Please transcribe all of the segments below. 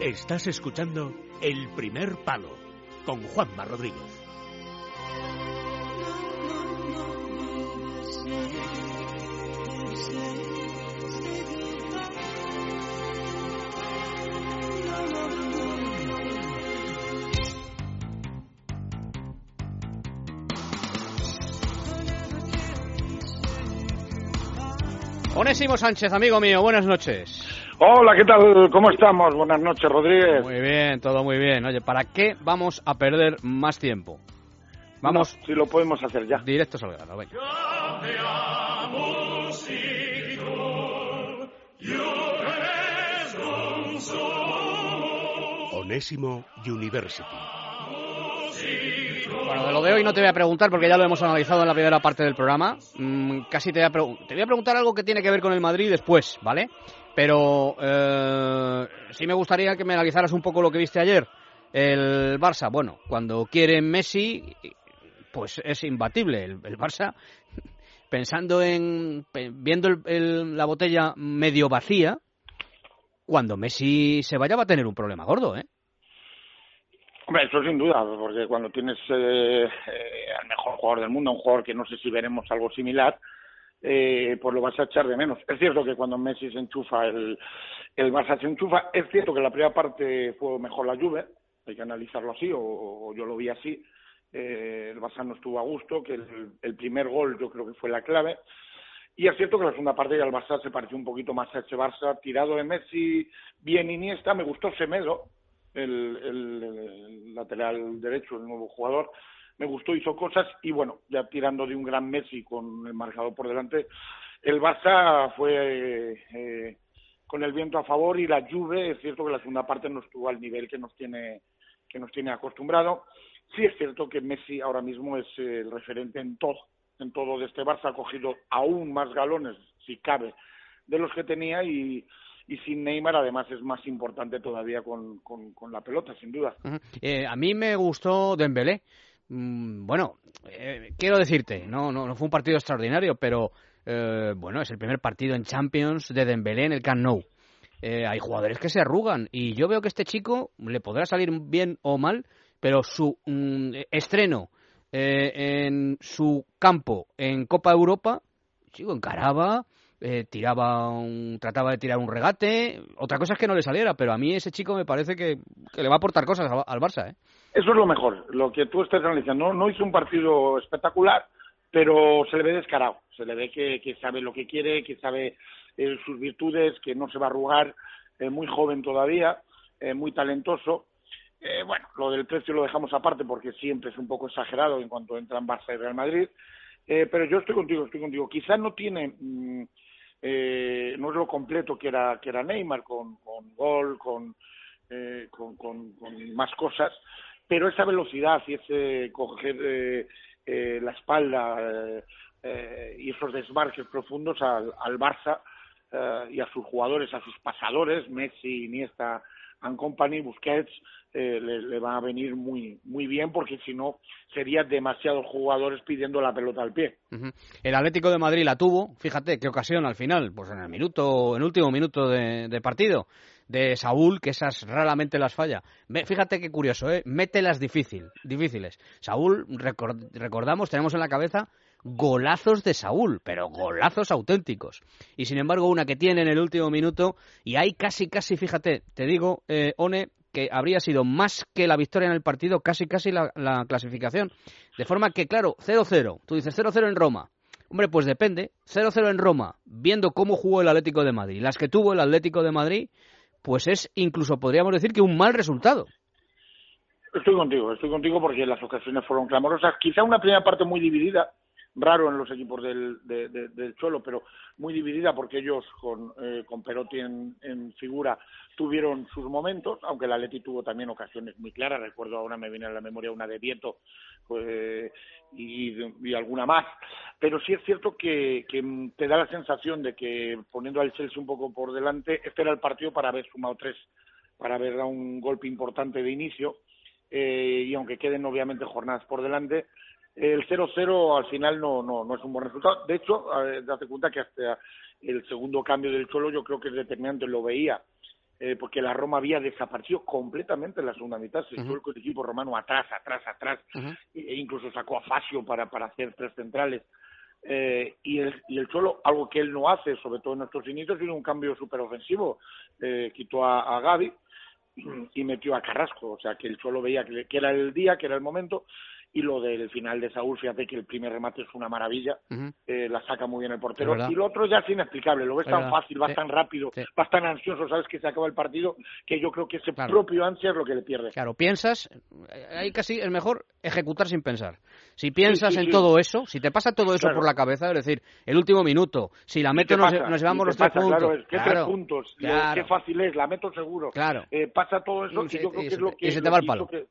Estás escuchando El Primer Palo con Juanma Rodríguez. Onésimo Sánchez, amigo mío, buenas noches. Hola, ¿qué tal? ¿Cómo estamos? Buenas noches, Rodríguez. Muy bien, todo muy bien. Oye, ¿para qué vamos a perder más tiempo? Vamos. No, si lo podemos hacer ya. Directos al grano, venga. Onésimo University. Bueno, de lo de hoy no te voy a preguntar porque ya lo hemos analizado en la primera parte del programa. Mm, casi te voy, a te voy a preguntar algo que tiene que ver con el Madrid después, ¿vale? Pero eh, sí me gustaría que me analizaras un poco lo que viste ayer. El Barça, bueno, cuando quiere Messi, pues es imbatible. El, Barça, pensando en. viendo el, la botella medio vacía, cuando Messi se vaya va a tener un problema gordo, ¿eh? Hombre, eso sin duda, porque cuando tienes eh, eh, al mejor jugador del mundo, un jugador que no sé si veremos algo similar, eh, pues lo vas a echar de menos. Es cierto que cuando Messi se enchufa, el, el Barça se enchufa. Es cierto que la primera parte fue mejor la Juve, hay que analizarlo así, o, o yo lo vi así. Eh, el Barça no estuvo a gusto, que el, primer gol yo creo que fue la clave. Y es cierto que la segunda parte ya el Barça se pareció un poquito más a ese Barça, tirado de Messi, bien Iniesta, me gustó Semedo, el, el, lateral derecho, el nuevo jugador. Me gustó, hizo cosas y bueno, ya tirando de un gran Messi con el marcador por delante, el Barça fue eh, con el viento a favor y la Juve, es cierto que la segunda parte no estuvo al nivel que nos tiene que nos tiene acostumbrado. Sí es cierto que Messi ahora mismo es el referente en todo, en todo de este Barça, ha cogido aún más galones, si cabe, de los que tenía y, sin Neymar además es más importante todavía con, con, la pelota, sin duda. Eh, a mí me gustó Dembélé. Mm, bueno, eh, quiero decirte, no, no, no fue un partido extraordinario, pero eh, bueno, es el primer partido en Champions de Dembélé en el Camp Nou. Eh, hay jugadores que se arrugan y yo veo que este chico le podrá salir bien o mal, pero su mm, estreno eh, en su campo en Copa Europa, chico, encaraba, eh, tiraba un, trataba de tirar un regate. Otra cosa es que no le saliera, pero a mí ese chico me parece que, que le va a aportar cosas al, Barça. ¿eh? Eso es lo mejor, lo que tú estás analizando. No, hizo un partido espectacular, pero se le ve descarado. Se le ve que, que sabe lo que quiere, que sabe eh, sus virtudes, que no se va a arrugar, eh, muy joven todavía, eh, muy talentoso. Eh, bueno, lo del precio lo dejamos aparte porque siempre es un poco exagerado en cuanto entran Barça y Real Madrid. Eh, pero yo estoy contigo, estoy contigo. Quizás no tiene, mmm, eh, no es lo completo que era que era Neymar con, con gol, con, eh, con, con, más cosas, pero esa velocidad y ese coger eh, eh, la espalda eh, eh, y esos desmarques profundos al, al Barça y a sus jugadores, a sus pasadores, Messi, Iniesta, and Company, Busquets, eh, le, le, va a venir muy muy bien porque si no sería demasiados jugadores pidiendo la pelota al pie. El Atlético de Madrid la tuvo, fíjate qué ocasión al final, pues en el minuto, en último minuto de, de partido de Saúl, que esas raramente las falla. Fíjate qué curioso, ¿eh? Mételas difícil, difíciles. Saúl, record, recordamos, tenemos en la cabeza golazos de Saúl, pero golazos auténticos. Y sin embargo, una que tiene en el último minuto, y ahí casi, casi, fíjate, te digo, eh, One, que habría sido más que la victoria en el partido, casi, casi la, la clasificación. De forma que, claro, 0-0. Tú dices 0-0 en Roma. Hombre, pues depende. 0-0 en Roma, viendo cómo jugó el Atlético de Madrid. Las que tuvo el Atlético de Madrid, pues es incluso podríamos decir que un mal resultado. Estoy contigo, estoy contigo porque las ocasiones fueron clamorosas. Quizá una primera parte muy dividida, raro en los equipos del, de, de, del Cholo, pero muy dividida porque ellos con, eh, con Perotti en, en, figura tuvieron sus momentos, aunque el Atleti tuvo también ocasiones muy claras. Recuerdo ahora me viene a la memoria una de Vieto y, y, alguna más. Pero sí es cierto que, que te da la sensación de que poniendo al Chelsea un poco por delante, este era el partido para haber sumado tres, para haber dado un golpe importante de inicio. Eh, y aunque queden obviamente jornadas por delante, el 0-0 al final no, no, no es un buen resultado. De hecho, date cuenta que hasta el segundo cambio del Cholo yo creo que es determinante, lo veía eh, porque la Roma había desaparecido completamente en la segunda mitad, se echó el equipo romano atrás, atrás, atrás, e incluso sacó a Fasio para, para hacer tres centrales. Eh, y, el, y el Cholo, algo que él no hace, sobre todo en nuestros inicios, tiene un cambio súper ofensivo. Eh, quitó a, a Gaby y metió a Carrasco, o sea que el Cholo veía que, que era el día, que era el momento, y lo del final de Saúl, fíjate que el primer remate es una maravilla, eh, la saca muy bien el portero, y lo otro ya es inexplicable, lo ves tan fácil, va tan rápido, va tan ansioso, sabes que se acaba el partido, que yo creo que ese propio ansia es lo que le pierde. Claro, piensas, ahí casi es mejor ejecutar sin pensar. Si piensas en todo eso, si te pasa todo eso por la cabeza, es decir, el último minuto, si la meto nos, llevamos los tres puntos. Claro, ¿qué tres puntos? Qué fácil es, la meto seguro. Claro. Eh, pasa todo eso y, yo creo que es lo que... Y se te va el palo. que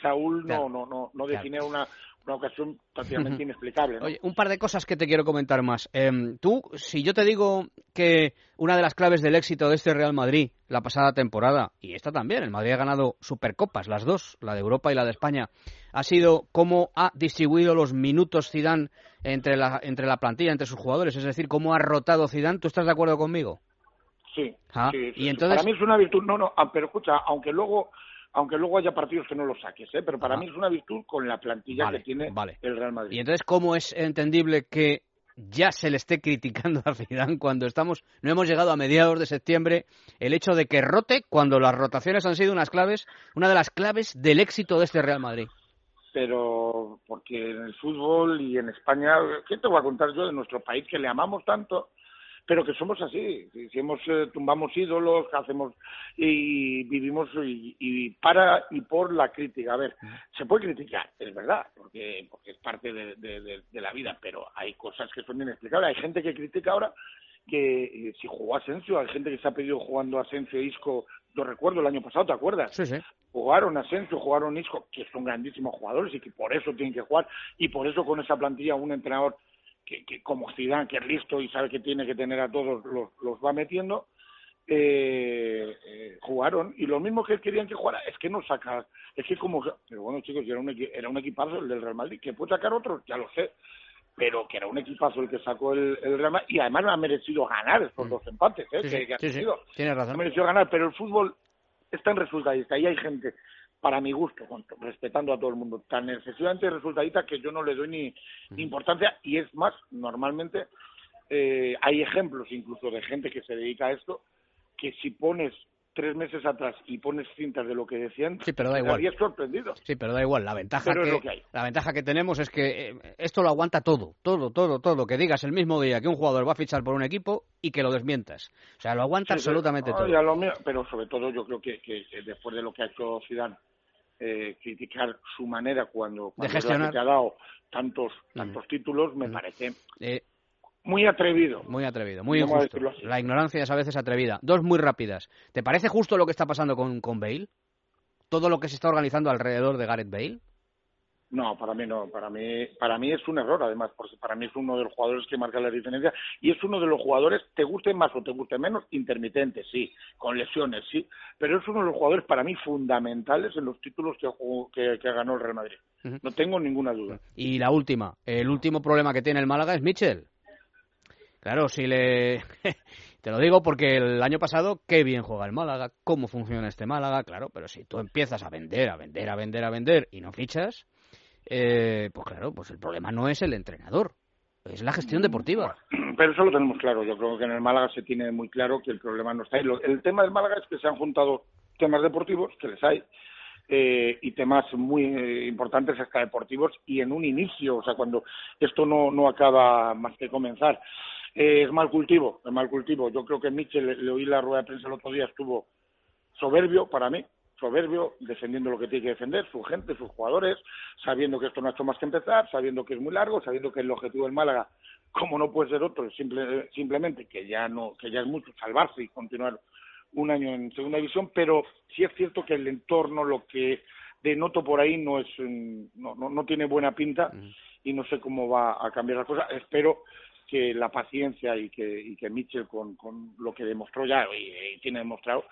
Saúl no, no, no, no define una, una ocasión prácticamente inexplicable. Oye, un par de cosas que te quiero comentar más. Em, tú, si yo te digo que una de las claves del éxito de este Real Madrid la pasada temporada, y esta también, el Madrid ha ganado supercopas, las dos, la de Europa y la de España, ha sido cómo ha distribuido los minutos Zidane entre la, entre la plantilla, entre sus jugadores, es decir, cómo ha rotado Zidane. ¿Tú estás de acuerdo conmigo? Sí, ah, sí, y entonces... Para mí es una virtud, no, no, ah, pero escucha, aunque luego aunque luego haya partidos que no los saques, ¿eh? pero para mí es una virtud con la plantilla que tiene el Real Madrid. Y entonces, ¿cómo es entendible que ya se le esté criticando a Zidane cuando estamos no hemos llegado a mediados de septiembre el hecho de que rote cuando las rotaciones han sido unas claves, una de las claves del éxito de este Real Madrid? Pero porque en el fútbol y en España, ¿qué te voy a contar yo de nuestro país que le amamos tanto? Pero que somos así, si hemos eh, tumbamos ídolos, hacemos y vivimos y, para y por la crítica. A ver, se puede criticar, es verdad, porque porque es parte de, de, la vida, pero hay cosas que son inexplicables. Hay gente que critica ahora que eh, si jugó Asensio, hay gente que se ha pedido jugando Asensio e Isco, lo recuerdo el año pasado, ¿te acuerdas? Sí, sí. Jugaron Asensio, jugaron Isco, que son grandísimos jugadores y que por eso tienen que jugar, y por eso con esa plantilla un entrenador que, que como Zidane, que es listo y sabe que tiene que tener a todos, los, los va metiendo, eh, eh, jugaron y lo mismo que querían que jugara es que no saca es que como pero bueno chicos era un era un equipazo el del Real Madrid que puede sacar otro ya lo sé pero que era un equipazo el que sacó el, Real Madrid y además no ha merecido ganar estos mm. dos empates ¿eh? que, sí, sí, tiene razón ha merecido ganar pero el fútbol está en resultadista y hay gente para mi gusto, respetando a todo el mundo, tan excesivamente resultadita que yo no le doy ni, importancia y es más, normalmente eh, hay ejemplos incluso de gente que se dedica a esto, que si pones tres meses atrás y pones cintas de lo que decían, sí, pero da igual. sorprendido. Sí, pero da igual. La ventaja, que, la ventaja que tenemos es que eh, esto lo aguanta todo, todo, todo, todo. Que digas el mismo día que un jugador va a fichar por un equipo y que lo desmientas. O sea, lo aguanta absolutamente todo. pero sobre todo yo creo que, que, después de lo que ha hecho Zidane eh, criticar su manera cuando, cuando gestionar. ha dado tantos tantos títulos me parece eh, muy atrevido. Muy atrevido, muy injusto. La ignorancia es a veces atrevida. Dos muy rápidas. ¿Te parece justo lo que está pasando con, con Bale? Todo lo que se está organizando alrededor de Gareth Bale. No, para mí no. Para mí, para mí es un error, además, porque para mí es uno de los jugadores que marca la diferencia y es uno de los jugadores, te guste más o te guste menos, intermitente, sí, con lesiones, sí, pero es uno de los jugadores para mí fundamentales en los títulos que, que, ganó el Real Madrid. No tengo ninguna duda. Y la última, el último problema que tiene el Málaga es Mitchell. Claro, si le... Te lo digo porque el año pasado, qué bien juega el Málaga, cómo funciona este Málaga, claro, pero si tú empiezas a vender, a vender, a vender, a vender y no fichas, eh, pues claro, pues el problema no es el entrenador, es la gestión deportiva. Pero eso lo tenemos claro. Yo creo que en el Málaga se tiene muy claro que el problema no está ahí. El tema del Málaga es que se han juntado temas deportivos, que les hay, eh, y temas muy eh, importantes hasta deportivos y en un inicio, o sea, cuando esto no, no acaba más que comenzar. Eh, es mal cultivo, es mal cultivo. Yo creo que Mitchell, le oí la rueda de prensa el otro día, estuvo soberbio para mí, soberbio, defendiendo lo que tiene que defender, su gente, sus jugadores, sabiendo que esto no ha hecho más que empezar, sabiendo que es muy largo, sabiendo que el objetivo del Málaga, como no puede ser otro, simple, simplemente que ya no, que ya es mucho salvarse y continuar un año en segunda división, pero sí es cierto que el entorno, lo que denoto por ahí no es, no, no, no tiene buena pinta y no sé cómo va a cambiar la cosa. Espero que la paciencia y que, y que Mitchell con, con lo que demostró ya y tiene demostrado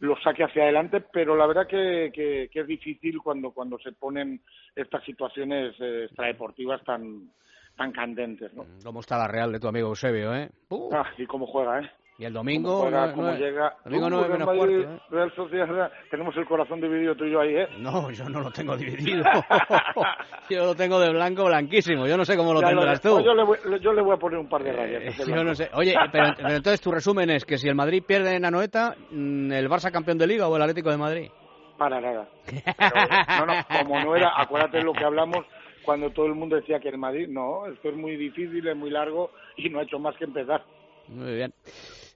lo saque hacia adelante, pero la verdad que, que, es difícil cuando, cuando se ponen estas situaciones eh, extradeportivas tan, tan candentes. ¿no? ¿Cómo está la Real de tu amigo Eusebio? Eh? Ah, y cómo juega, ¿eh? Y el domingo, Juega, no- como no- llega. domingo Real menos Madrid, cuarto, ¿eh? Real Sociedad, tenemos el corazón dividido tú y yo ahí, ¿eh? No, yo no lo tengo dividido. yo lo tengo de blanco, blanquísimo. Yo no sé cómo lo Ya tendrás pues tú. yo, le voy, yo le voy a poner un par de rayas. Eh, yo no sé. Oye, pero, pero entonces tu resumen es que si el Madrid pierde en Anoeta, mm, ¿el Barça campeón de Liga o el Atlético de Madrid? Para nada. Pero, no, no, como no era, acuérdate de lo que hablamos cuando todo el mundo decía que el Madrid, no, esto es muy difícil, es muy largo y no ha hecho más que empezar. Muy bien.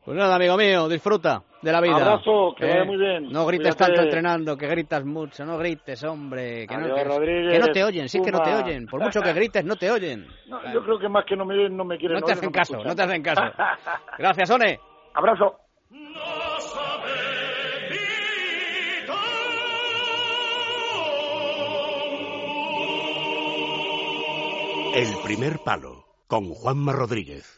Pues nada, amigo mío, disfruta de la vida. Abrazo, que Eh, vaya muy bien. No grites Cuídate. tanto entrenando, que gritas mucho. No grites, hombre. Que, no, Adiós, que- Rodríguez, que no te oyen, sí que no te oyen. Por mucho que grites, no te oyen. No, yo creo que más que no me, no me quieren No te hacen caso, no te hacen caso. Gracias, One. Abrazo. El primer palo con Juanma Rodríguez.